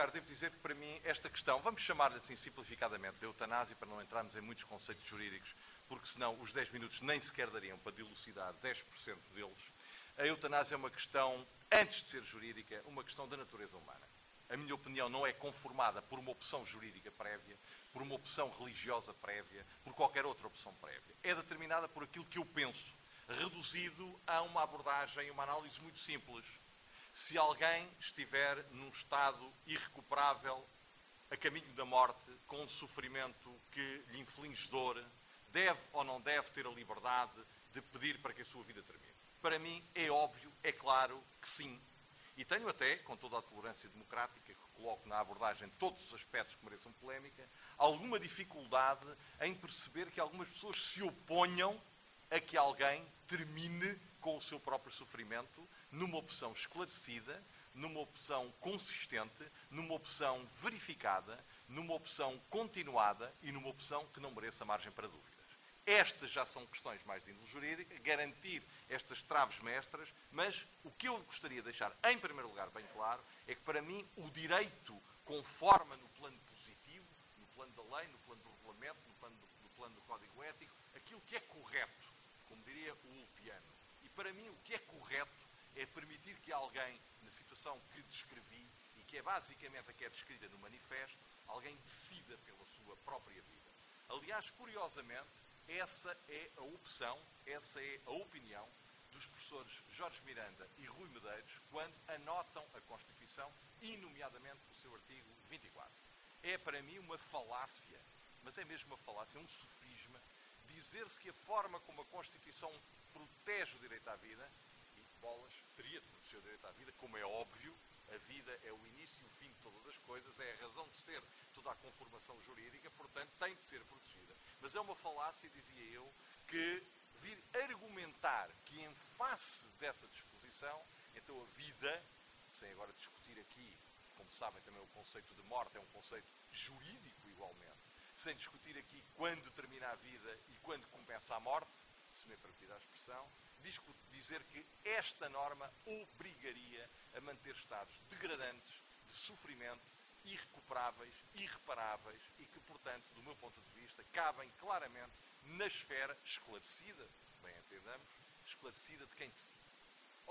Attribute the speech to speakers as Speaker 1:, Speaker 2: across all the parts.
Speaker 1: lugar, devo dizer que para mim esta questão, vamos chamar-lhe assim simplificadamente de eutanásia, para não entrarmos em muitos conceitos jurídicos, porque senão os 10 minutos nem sequer dariam para dilucidar 10% deles. A eutanásia é uma questão, antes de ser jurídica, uma questão da natureza humana. A minha opinião não é conformada por uma opção jurídica prévia, por uma opção religiosa prévia, por qualquer outra opção prévia. É determinada por aquilo que eu penso, reduzido a uma abordagem, uma análise muito simples se alguém estiver num estado irrecuperável, a caminho da morte, com um sofrimento que lhe inflige dor, deve ou não deve ter a liberdade de pedir para que a sua vida termine? Para mim é óbvio, é claro que sim. E tenho até, com toda a tolerância democrática que coloco na abordagem de todos os aspectos que mereçam polémica, alguma dificuldade em perceber que algumas pessoas se oponham a que alguém termine com o seu próprio sofrimento, numa opção esclarecida, numa opção consistente, numa opção verificada, numa opção continuada e numa opção que não mereça margem para dúvidas. Estas já são questões mais de índole jurídica, garantir estas traves mestras, mas o que eu gostaria de deixar em primeiro lugar bem claro é que para mim o direito conforma no plano positivo, no plano da lei, no plano do regulamento, no plano do, no plano do código ético, aquilo que é correto, como diria o Ulpiano, para mim, o que é correto é permitir que alguém, na situação que descrevi, e que é basicamente a que é descrita no manifesto, alguém decida pela sua própria vida. Aliás, curiosamente, essa é a opção, essa é a opinião dos professores Jorge Miranda e Rui Medeiros quando anotam a Constituição e, nomeadamente, o seu artigo 24. É para mim uma falácia, mas é mesmo uma falácia, um sofisma, dizer-se que a forma como a Constituição protege o direito à vida, e bolas teria de proteger o direito à vida, como é óbvio, a vida é o início e o fim de todas as coisas, é a razão de ser toda a conformação jurídica, portanto tem de ser protegida. Mas é uma falácia, dizia eu, que vir argumentar que em face dessa disposição, então a vida, sem agora discutir aqui, como sabem também o conceito de morte é um conceito jurídico igualmente, sem discutir aqui quando termina a vida e quando começa a morte, se me é permitida a expressão, dizer que esta norma obrigaria a manter estados degradantes de sofrimento, irrecuperáveis, irreparáveis e que, portanto, do meu ponto de vista, cabem claramente na esfera esclarecida, bem entendamos, esclarecida de quem.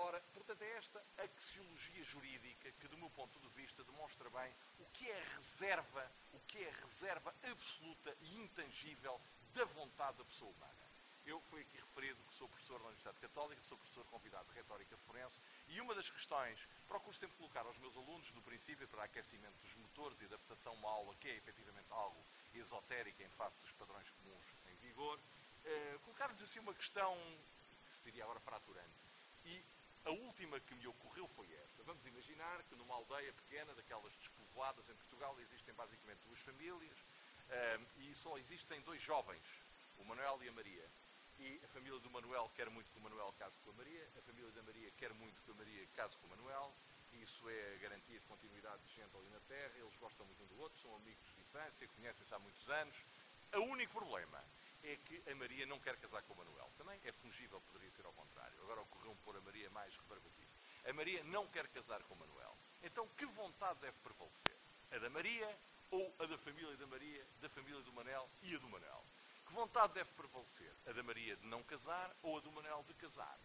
Speaker 1: Ora, portanto, é esta axiologia jurídica que, do meu ponto de vista, demonstra bem o que é reserva, o que é reserva absoluta e intangível da vontade da pessoa humana. Eu fui aqui referido que sou professor na Universidade Católica, sou professor convidado de retórica forense e uma das questões procuro sempre colocar aos meus alunos, no princípio, para aquecimento dos motores e adaptação a uma aula que é efetivamente algo esotérico em face dos padrões comuns em vigor, eh, colocar-lhes assim uma questão que se diria agora fraturante. E a última que me ocorreu foi esta. Vamos imaginar que numa aldeia pequena, daquelas despovoadas em Portugal, existem basicamente duas famílias eh, e só existem dois jovens, o Manuel e a Maria. E a família do Manuel quer muito que o Manuel case com a Maria, a família da Maria quer muito que a Maria case com o Manuel, isso é a garantia de continuidade de gente ali na Terra, eles gostam muito um do outro, são amigos de infância, conhecem-se há muitos anos. O único problema é que a Maria não quer casar com o Manuel. Também é fungível, poderia ser ao contrário. Agora ocorreu-me pôr a Maria mais rebarbativa. A Maria não quer casar com o Manuel. Então que vontade deve prevalecer? A da Maria ou a da família da Maria, da família do Manel e a do Manel? Que vontade deve prevalecer? A da Maria de não casar ou a do Manel de casar?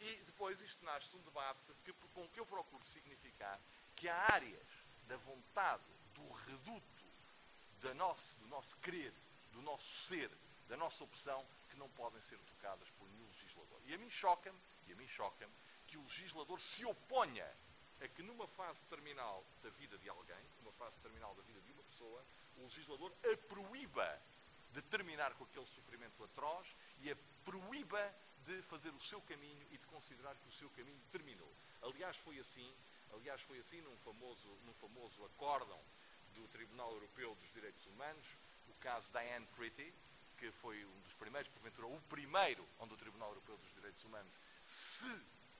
Speaker 1: E depois isto nasce um debate que, com que eu procuro significar que há áreas da vontade, do reduto da nosso, do nosso querer, do nosso ser, da nossa opção, que não podem ser tocadas por nenhum legislador. E a mim choca-me, e a mim choca-me, que o legislador se oponha a que numa fase terminal da vida de alguém, numa fase terminal da vida de uma pessoa, o legislador a proíba de terminar com aquele sofrimento atroz e a proíba de fazer o seu caminho e de considerar que o seu caminho terminou. Aliás, foi assim, aliás, foi assim num famoso, num famoso acórdão do Tribunal Europeu dos Direitos Humanos, o caso Diane Pretty, que foi um dos primeiros, porventura o primeiro, onde o Tribunal Europeu dos Direitos Humanos se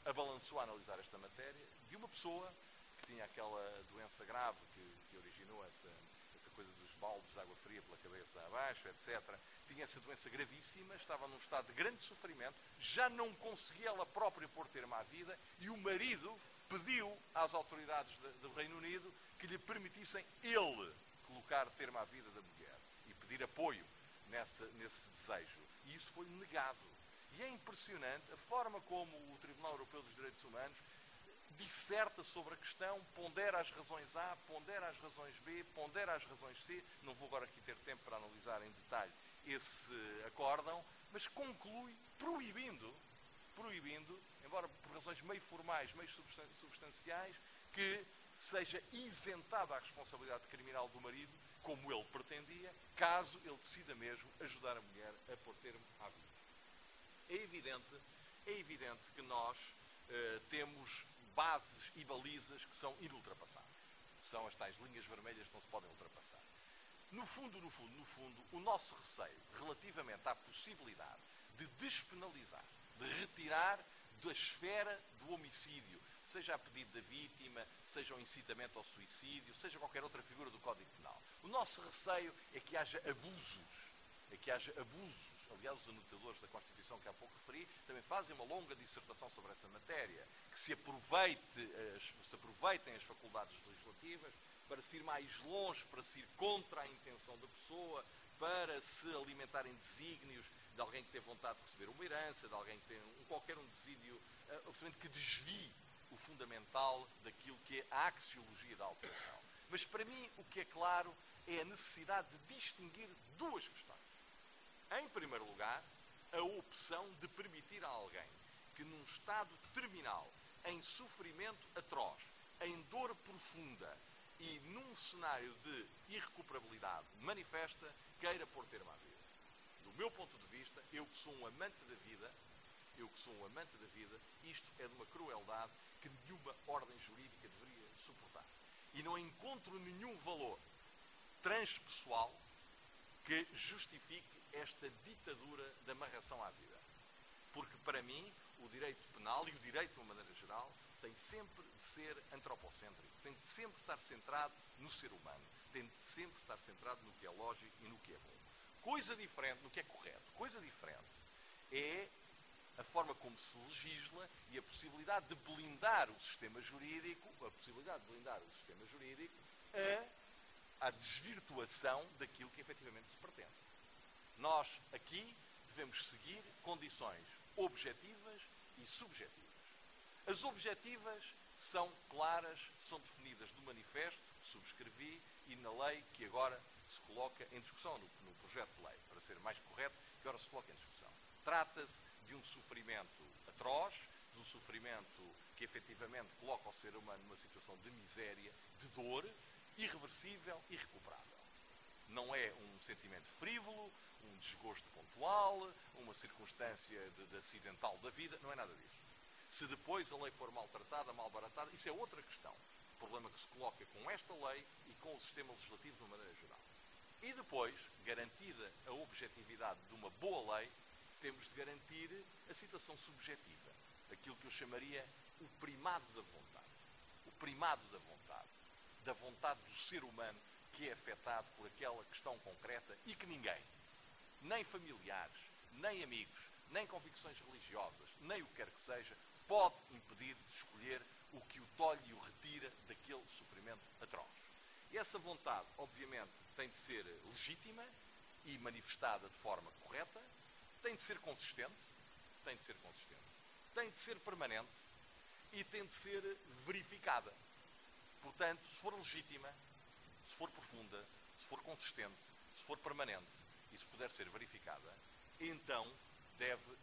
Speaker 1: abalançou a analisar esta matéria, de uma pessoa que tinha aquela doença grave que, que originou essa, essa coisa dos baldes de água fria pela cabeça abaixo, etc. Tinha essa doença gravíssima, estava num estado de grande sofrimento, já não conseguia ela própria pôr termo à vida e o marido pediu às autoridades do Reino Unido que lhe permitissem ele colocar termo à vida da mulher e pedir apoio nessa, nesse desejo. E isso foi negado. E é impressionante a forma como o Tribunal Europeu dos Direitos Humanos disserta sobre a questão, pondera as razões A, pondera as razões B, pondera as razões C. Não vou agora aqui ter tempo para analisar em detalhe esse acórdão, mas conclui proibindo, proibindo, embora por razões meio formais, meio substanciais, que seja isentada a responsabilidade criminal do marido, como ele pretendia, caso ele decida mesmo ajudar a mulher a pôr termo à vida. É evidente, é evidente que nós uh, temos bases e balizas que são inultrapassáveis. São as tais linhas vermelhas que não se podem ultrapassar. No fundo, no fundo, no fundo, o nosso receio relativamente à possibilidade de despenalizar, de retirar da esfera do homicídio, seja a pedido da vítima, seja o incitamento ao suicídio, seja qualquer outra figura do Código Penal. O nosso receio é que haja abusos, é que haja abusos aliás, os anotadores da Constituição que há pouco referi, também fazem uma longa dissertação sobre essa matéria, que se, aproveite, se aproveitem as faculdades legislativas para se ir mais longe, para se ir contra a intenção da pessoa, para se alimentarem desígnios de alguém que tem vontade de receber uma herança, de alguém que tem um, qualquer um desígnio uh, que desvie o fundamental daquilo que é a axiologia da alteração. Mas para mim o que é claro é a necessidade de distinguir duas questões. Em primeiro lugar, a opção de permitir a alguém que num estado terminal, em sofrimento atroz, em dor profunda e num cenário de irrecuperabilidade manifesta, queira pôr termo à vida. Do meu ponto de vista, eu que sou um amante da vida, eu que sou um amante da vida, isto é de uma crueldade que nenhuma ordem jurídica deveria suportar. E não encontro nenhum valor transpessoal que justifique esta ditadura da amarração à vida. Porque, para mim, o direito penal e o direito de uma maneira geral tem sempre de ser antropocêntrico, tem de sempre estar centrado no ser humano, tem de sempre estar centrado no que é lógico e no que é bom. Coisa diferente, no que é correto, coisa diferente é a forma como se legisla e a possibilidade de blindar o sistema jurídico, a possibilidade de blindar o sistema jurídico a, a desvirtuação daquilo que efetivamente se pretende. Nós aqui devemos seguir condições objetivas e subjetivas. As objetivas são claras, são definidas no manifesto que subscrevi e na lei que agora se coloca em discussão, no, no projeto de lei, para ser mais correto, que agora se coloca em discussão. Trata-se de um sofrimento atroz, de um sofrimento que efetivamente coloca o ser humano numa situação de miséria, de dor, irreversível e recuperável. Não é um sentimento frívolo, um desgosto pontual, uma circunstância de, de acidental da vida, não é nada disso. Se depois a lei for maltratada, malbaratada, isso é outra questão. Problema que se coloca com esta lei e com o sistema legislativo de uma maneira geral. E depois, garantida a objetividade de uma boa lei, temos de garantir a situação subjetiva. Aquilo que eu chamaria o primado da vontade. O primado da vontade. Da vontade do ser humano que é afetado por aquela questão concreta e que ninguém, nem familiares, nem amigos, nem convicções religiosas, nem o que quer que seja, pode impedir de escolher o que o tolhe e o retira daquele sofrimento atroz. Essa vontade, obviamente, tem de ser legítima e manifestada de forma correta, tem de ser consistente, tem de ser consistente, tem de ser permanente e tem de ser verificada. Portanto, se for legítima, se for profunda, se for consistente, se for permanente e se puder ser verificada, então deve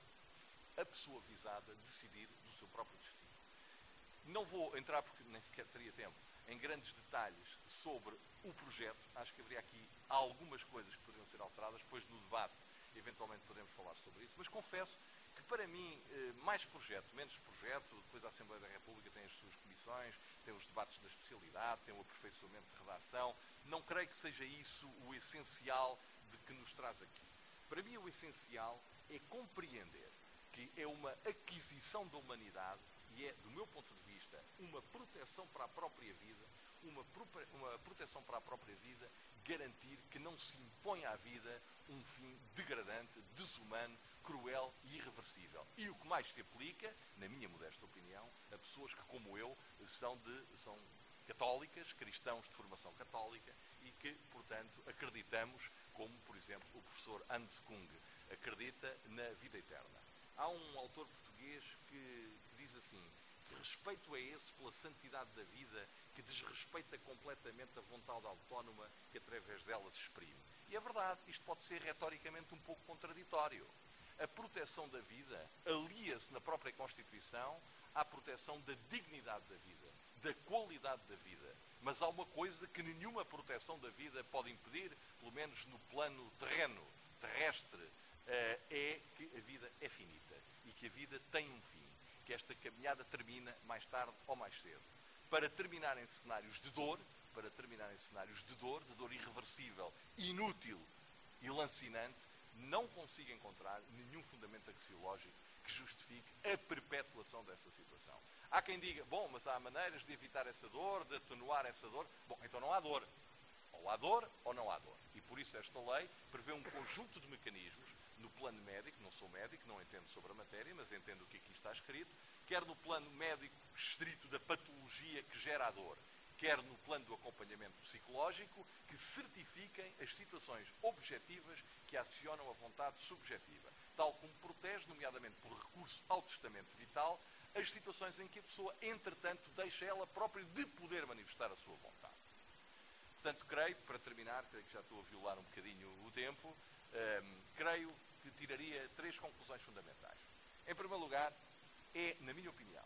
Speaker 1: a pessoa visada decidir do seu próprio destino. Não vou entrar, porque nem sequer teria tempo, em grandes detalhes sobre o projeto. Acho que haveria aqui algumas coisas que poderiam ser alteradas, depois no debate eventualmente podemos falar sobre isso, mas confesso que para mim, eh, mais projeto, menos projeto, depois a Assembleia da República tem as suas comissões, tem os debates da especialidade, tem o aperfeiçoamento de redação, não creio que seja isso o essencial de que nos traz aqui. Para mim, o essencial é compreender que é uma aquisição da humanidade e é, do meu ponto de vista, uma proteção para a própria vida, uma, uma proteção para a própria vida, garantir que não se impõe à vida um fim degradante, desumano, cruel e irreversível. E o que mais se aplica, na minha modesta opinião, a pessoas que, como eu, são, de, são católicas, cristãos de formação católica e que, portanto, acreditamos, como, por exemplo, o professor Hans Kung acredita na vida eterna. Há um autor português que, que diz assim: que respeito é esse pela santidade da vida que desrespeita completamente a vontade autónoma que através dela se exprime? E é verdade, isto pode ser retoricamente um pouco contraditório. A proteção da vida alia-se na própria Constituição à proteção da dignidade da vida, da qualidade da vida. Mas há uma coisa que nenhuma proteção da vida pode impedir, pelo menos no plano terreno, terrestre, é que a vida é finita e que a vida tem um fim, que esta caminhada termina mais tarde ou mais cedo. Para terminar em cenários de dor, para terminar em cenários de dor, de dor irreversível, inútil e lancinante, não consigo encontrar nenhum fundamento axiológico que justifique a perpetuação dessa situação. Há quem diga, bom, mas há maneiras de evitar essa dor, de atenuar essa dor. Bom, então não há dor. Ou há dor ou não há dor. E por isso esta lei prevê um conjunto de mecanismos no plano médico, não sou médico, não entendo sobre a matéria, mas entendo o que aqui está escrito, quer no plano médico estrito da patologia que gera a dor, quer no plano do acompanhamento psicológico, que certifiquem as situações objetivas que acionam a vontade subjetiva, tal como protege, nomeadamente por recurso ao testamento vital, as situações em que a pessoa, entretanto, deixa ela própria de poder manifestar a sua vontade. Portanto, creio, para terminar, creio que já estou a violar um bocadinho o tempo, um, creio que tiraria três conclusões fundamentais. Em primeiro lugar, é, na minha opinião,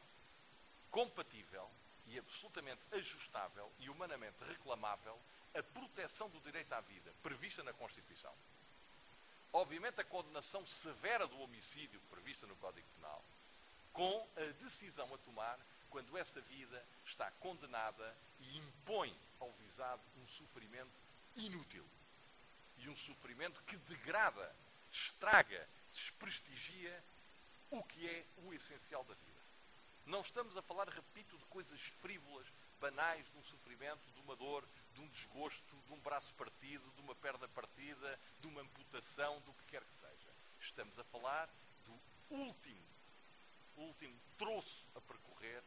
Speaker 1: compatível e absolutamente ajustável e humanamente reclamável a proteção do direito à vida prevista na Constituição. Obviamente, a condenação severa do homicídio prevista no Código Penal, com a decisão a tomar quando essa vida está condenada e impõe ao visado um sofrimento inútil e um sofrimento que degrada estraga, desprestigia o que é o essencial da vida. Não estamos a falar, repito, de coisas frívolas, banais, de um sofrimento, de uma dor, de um desgosto, de um braço partido, de uma perna partida, de uma amputação, do que quer que seja. Estamos a falar do último, último troço a percorrer,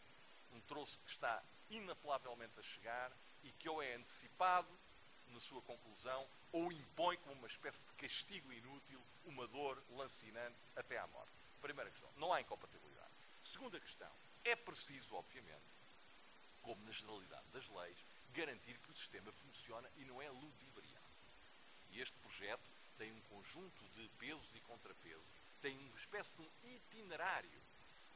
Speaker 1: um troço que está inapelavelmente a chegar e que ou é antecipado na sua conclusão ou impõe como uma espécie de castigo inútil uma dor lancinante até à morte. Primeira questão, não há incompatibilidade. Segunda questão, é preciso, obviamente, como na generalidade das leis, garantir que o sistema funciona e não é ludibriado. E este projeto tem um conjunto de pesos e contrapesos, tem uma espécie de um itinerário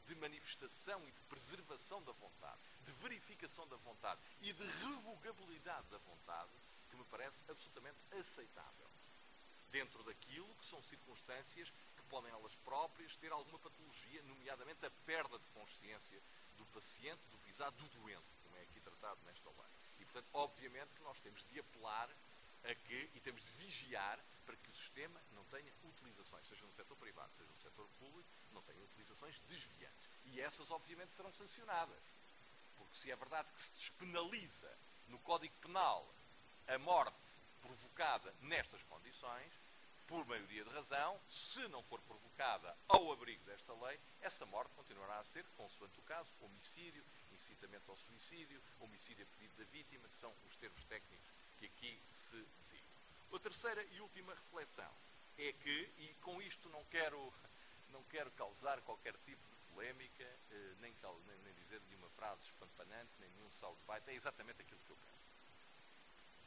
Speaker 1: de manifestação e de preservação da vontade, de verificação da vontade e de revogabilidade da vontade que me parece absolutamente aceitável. Dentro daquilo que são circunstâncias que podem elas próprias ter alguma patologia, nomeadamente a perda de consciência do paciente, do visado, do doente, como é aqui tratado nesta lei. E, portanto, obviamente que nós temos de apelar a que, e temos de vigiar para que o sistema não tenha utilizações, seja no setor privado, seja no setor público, não tenha utilizações desviantes. E essas, obviamente, serão sancionadas. Porque se é verdade que se despenaliza no Código Penal a morte provocada nestas condições, por maioria de razão, se não for provocada ao abrigo desta lei, essa morte continuará a ser, consoante o caso, homicídio, incitamento ao suicídio, homicídio a pedido da vítima, que são os termos técnicos que aqui se designam. A terceira e última reflexão é que, e com isto não quero, não quero causar qualquer tipo de polémica, eh, nem, nem dizer nenhuma frase espampanante, nem nenhum soundbite, é exatamente aquilo que eu penso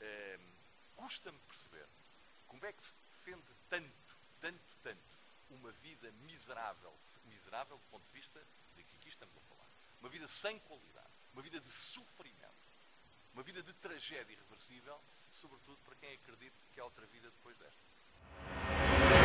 Speaker 1: eh, custa-me perceber como é que se defende tanto, tanto, tanto uma vida miserável, miserável do ponto de vista de que aqui estamos a falar. Uma vida sem qualidade, uma vida de sofrimento, uma vida de tragédia irreversível, sobretudo para quem acredita que há outra vida depois desta.